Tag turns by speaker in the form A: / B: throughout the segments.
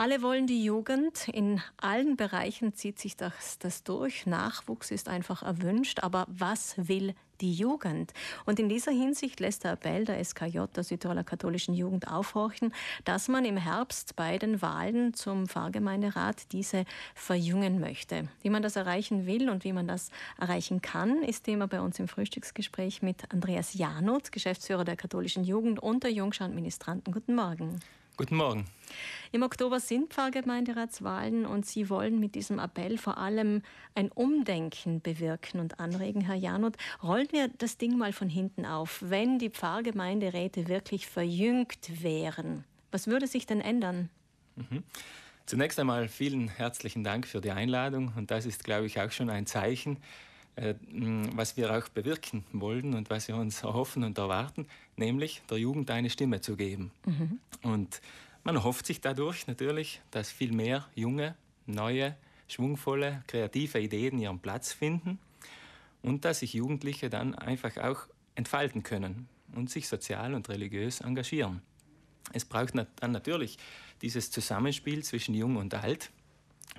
A: Alle wollen die Jugend. In allen Bereichen zieht sich das, das, durch. Nachwuchs ist einfach erwünscht. Aber was will die Jugend? Und in dieser Hinsicht lässt der Appell der SKJ, der Südtiroler katholischen Jugend, aufhorchen, dass man im Herbst bei den Wahlen zum Pfarrgemeinderat diese verjüngen möchte. Wie man das erreichen will und wie man das erreichen kann, ist Thema bei uns im Frühstücksgespräch mit Andreas Janot, Geschäftsführer der katholischen Jugend und der Jungschau-Ministranten. Guten Morgen.
B: Guten Morgen.
A: Im Oktober sind Pfarrgemeinderatswahlen und Sie wollen mit diesem Appell vor allem ein Umdenken bewirken und anregen, Herr Janot. Rollen wir das Ding mal von hinten auf. Wenn die Pfarrgemeinderäte wirklich verjüngt wären, was würde sich denn ändern?
B: Mhm. Zunächst einmal vielen herzlichen Dank für die Einladung und das ist, glaube ich, auch schon ein Zeichen, was wir auch bewirken wollen und was wir uns erhoffen und erwarten, nämlich der Jugend eine Stimme zu geben. Mhm. Und man erhofft sich dadurch natürlich, dass viel mehr junge, neue, schwungvolle, kreative Ideen ihren Platz finden und dass sich Jugendliche dann einfach auch entfalten können und sich sozial und religiös engagieren. Es braucht dann natürlich dieses Zusammenspiel zwischen Jung und Alt,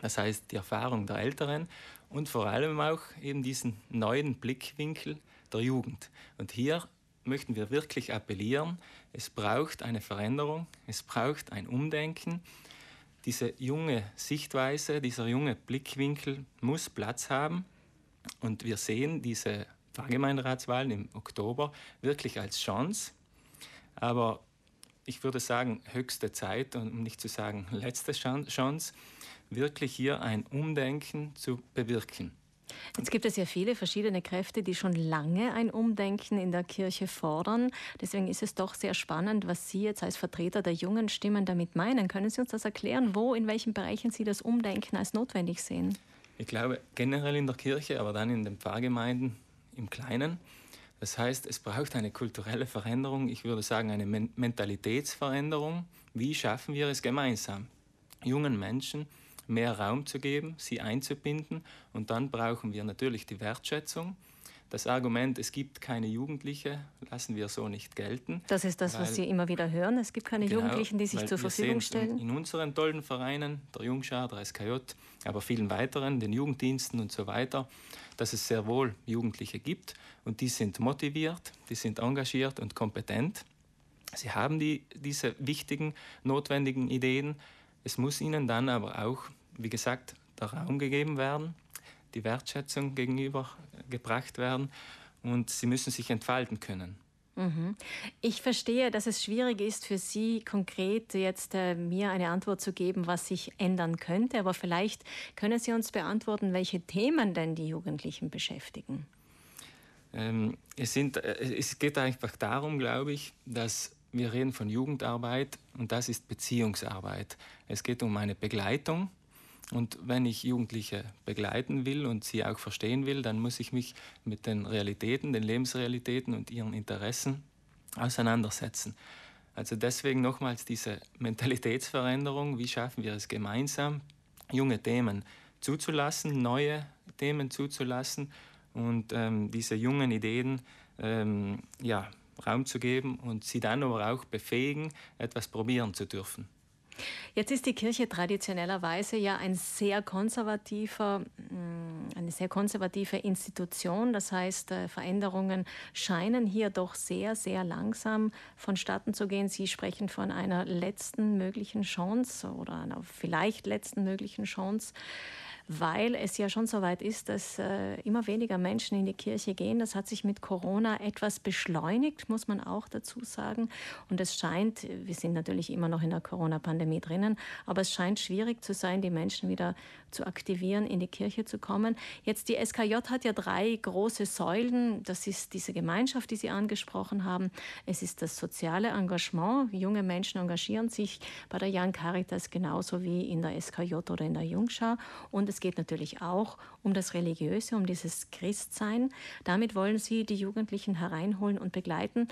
B: das heißt die Erfahrung der Älteren und vor allem auch eben diesen neuen Blickwinkel der Jugend. Und hier möchten wir wirklich appellieren, es braucht eine Veränderung, es braucht ein Umdenken. Diese junge Sichtweise, dieser junge Blickwinkel muss Platz haben. Und wir sehen diese Pfarrgemeinderatswahlen im Oktober wirklich als Chance. Aber ich würde sagen, höchste Zeit, um nicht zu sagen letzte Chance, wirklich hier ein Umdenken zu bewirken.
A: Jetzt gibt es ja viele verschiedene Kräfte, die schon lange ein Umdenken in der Kirche fordern. Deswegen ist es doch sehr spannend, was Sie jetzt als Vertreter der jungen Stimmen damit meinen. Können Sie uns das erklären, wo, in welchen Bereichen Sie das Umdenken als notwendig sehen?
B: Ich glaube generell in der Kirche, aber dann in den Pfarrgemeinden im Kleinen. Das heißt, es braucht eine kulturelle Veränderung, ich würde sagen eine Mentalitätsveränderung. Wie schaffen wir es gemeinsam? Jungen Menschen mehr Raum zu geben, sie einzubinden. Und dann brauchen wir natürlich die Wertschätzung. Das Argument, es gibt keine Jugendliche, lassen wir so nicht gelten.
A: Das ist das, weil, was Sie immer wieder hören. Es gibt keine genau, Jugendlichen, die sich zur Verfügung stellen.
B: In, in, unseren tollen Vereinen, der Jungschar, der SKJ, aber vielen weiteren, den Jugenddiensten und so weiter, dass es sehr wohl Jugendliche gibt und die sind motiviert, die sind engagiert und kompetent. Sie haben die, diese wichtigen, notwendigen Ideen. Es muss ihnen dann aber auch wie gesagt, der Raum gegeben werden, die Wertschätzung gegenübergebracht werden und sie müssen sich entfalten können.
A: Mhm. Ich verstehe, dass es schwierig ist für Sie konkret jetzt äh, mir eine Antwort zu geben, was sich ändern könnte, aber vielleicht können Sie uns beantworten, welche Themen denn die Jugendlichen beschäftigen.
B: Ähm, es, sind, äh, es geht einfach darum, glaube ich, dass wir reden von Jugendarbeit und das ist Beziehungsarbeit. Es geht um eine Begleitung und wenn ich Jugendliche begleiten will und sie auch verstehen will, dann muss ich mich mit den Realitäten, den Lebensrealitäten und ihren Interessen auseinandersetzen. Also deswegen nochmals diese Mentalitätsveränderung, wie schaffen wir es gemeinsam, junge Themen zuzulassen, neue Themen zuzulassen und ähm, diese jungen Ideen ähm, ja, Raum zu geben und sie dann aber auch befähigen, etwas probieren zu dürfen.
A: Jetzt ist die Kirche traditionellerweise ja ein sehr konservativer, mm, eine sehr konservative Institution. Das heißt, äh, Veränderungen scheinen hier doch sehr, sehr langsam vonstatten zu gehen. Sie sprechen von einer letzten möglichen Chance oder einer vielleicht letzten möglichen Chance weil es ja schon so weit ist, dass äh, immer weniger Menschen in die Kirche gehen. Das hat sich mit Corona etwas beschleunigt, muss man auch dazu sagen. Und es scheint, wir sind natürlich immer noch in der Corona-Pandemie drinnen, aber es scheint schwierig zu sein, die Menschen wieder zu aktivieren, in die Kirche zu kommen. Jetzt die SKJ hat ja drei große Säulen. Das ist diese Gemeinschaft, die Sie angesprochen haben. Es ist das soziale Engagement. Junge Menschen engagieren sich bei der Jan Caritas genauso wie in der SKJ oder in der Jungschar. Und es es geht natürlich auch um das Religiöse, um dieses Christsein. Damit wollen Sie die Jugendlichen hereinholen und begleiten.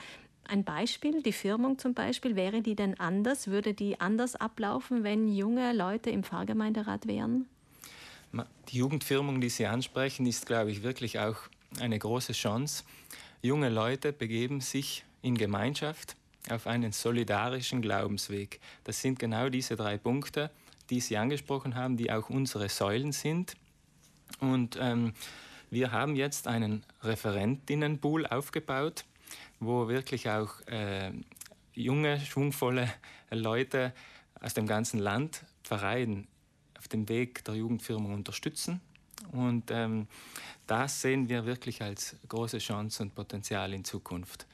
A: Ein Beispiel, die Firmung zum Beispiel, wäre die denn anders? Würde die anders ablaufen, wenn junge Leute im Pfarrgemeinderat wären?
B: Die Jugendfirmung, die Sie ansprechen, ist, glaube ich, wirklich auch eine große Chance. Junge Leute begeben sich in Gemeinschaft auf einen solidarischen Glaubensweg. Das sind genau diese drei Punkte. Die Sie angesprochen haben, die auch unsere Säulen sind. Und ähm, wir haben jetzt einen Referentinnenpool aufgebaut, wo wirklich auch äh, junge, schwungvolle Leute aus dem ganzen Land Verein auf dem Weg der Jugendfirmung unterstützen. Und ähm, das sehen wir wirklich als große Chance und Potenzial in Zukunft.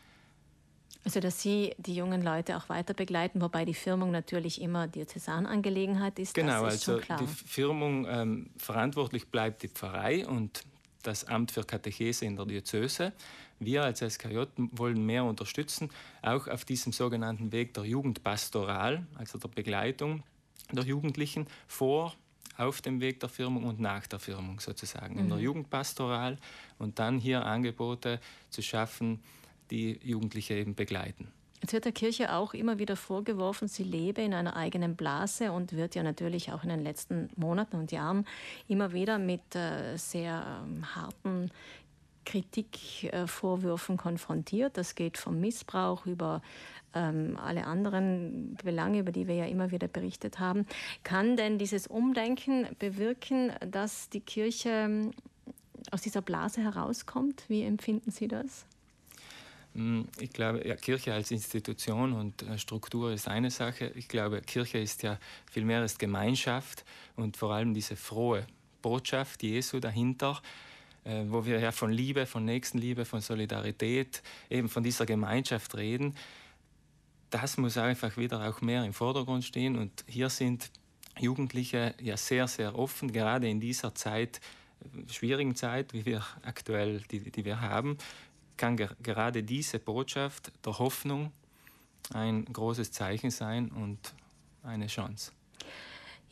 A: Also, dass Sie die jungen Leute auch weiter begleiten, wobei die Firmung natürlich immer Diözesanangelegenheit ist.
B: Genau, ist also die Firmung ähm, verantwortlich bleibt die Pfarrei und das Amt für Katechese in der Diözese. Wir als SKJ wollen mehr unterstützen, auch auf diesem sogenannten Weg der Jugendpastoral, also der Begleitung der Jugendlichen vor, auf dem Weg der Firmung und nach der Firmung sozusagen. Mhm. In der mhm. Jugendpastoral und dann hier Angebote zu schaffen, die Jugendliche eben begleiten.
A: Jetzt wird der Kirche auch immer wieder vorgeworfen, sie lebe in einer eigenen Blase und wird ja natürlich auch in den letzten Monaten und Jahren immer wieder mit äh, sehr ähm, harten Kritikvorwürfen äh, konfrontiert. Das geht vom Missbrauch über ähm, alle anderen Belange, über die wir ja immer wieder berichtet haben. Kann denn dieses Umdenken bewirken, dass die Kirche ähm, aus dieser Blase herauskommt? Wie empfinden Sie das?
B: Hm, ich glaube, ja, Kirche als Institution und äh, Struktur ist eine Sache. Ich glaube, Kirche ist ja viel mehr als Gemeinschaft und vor allem diese frohe Botschaft Jesu dahinter, äh, wo wir ja von Liebe, von Nächstenliebe, von Solidarität, eben von dieser Gemeinschaft reden. Das muss einfach wieder auch mehr im Vordergrund stehen und hier sind Jugendliche ja sehr, sehr offen, gerade in dieser Zeit, äh, schwierigen Zeit, wie wir aktuell die, die wir haben, kann gerade diese Botschaft der Hoffnung ein großes Zeichen sein und eine Chance.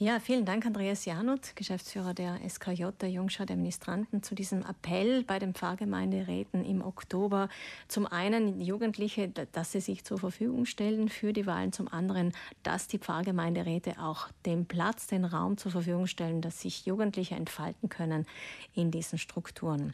A: Ja, vielen Dank, Andreas Janut, Geschäftsführer der SKJ, der Jungschau der Ministranten, zu diesem Appell bei den Pfarrgemeinderäten im Oktober. Zum einen Jugendliche, dass sie sich zur Verfügung stellen für die Wahlen, zum anderen, dass die Pfarrgemeinderäte auch den Platz, den Raum zur Verfügung stellen, dass sich Jugendliche entfalten können in diesen Strukturen.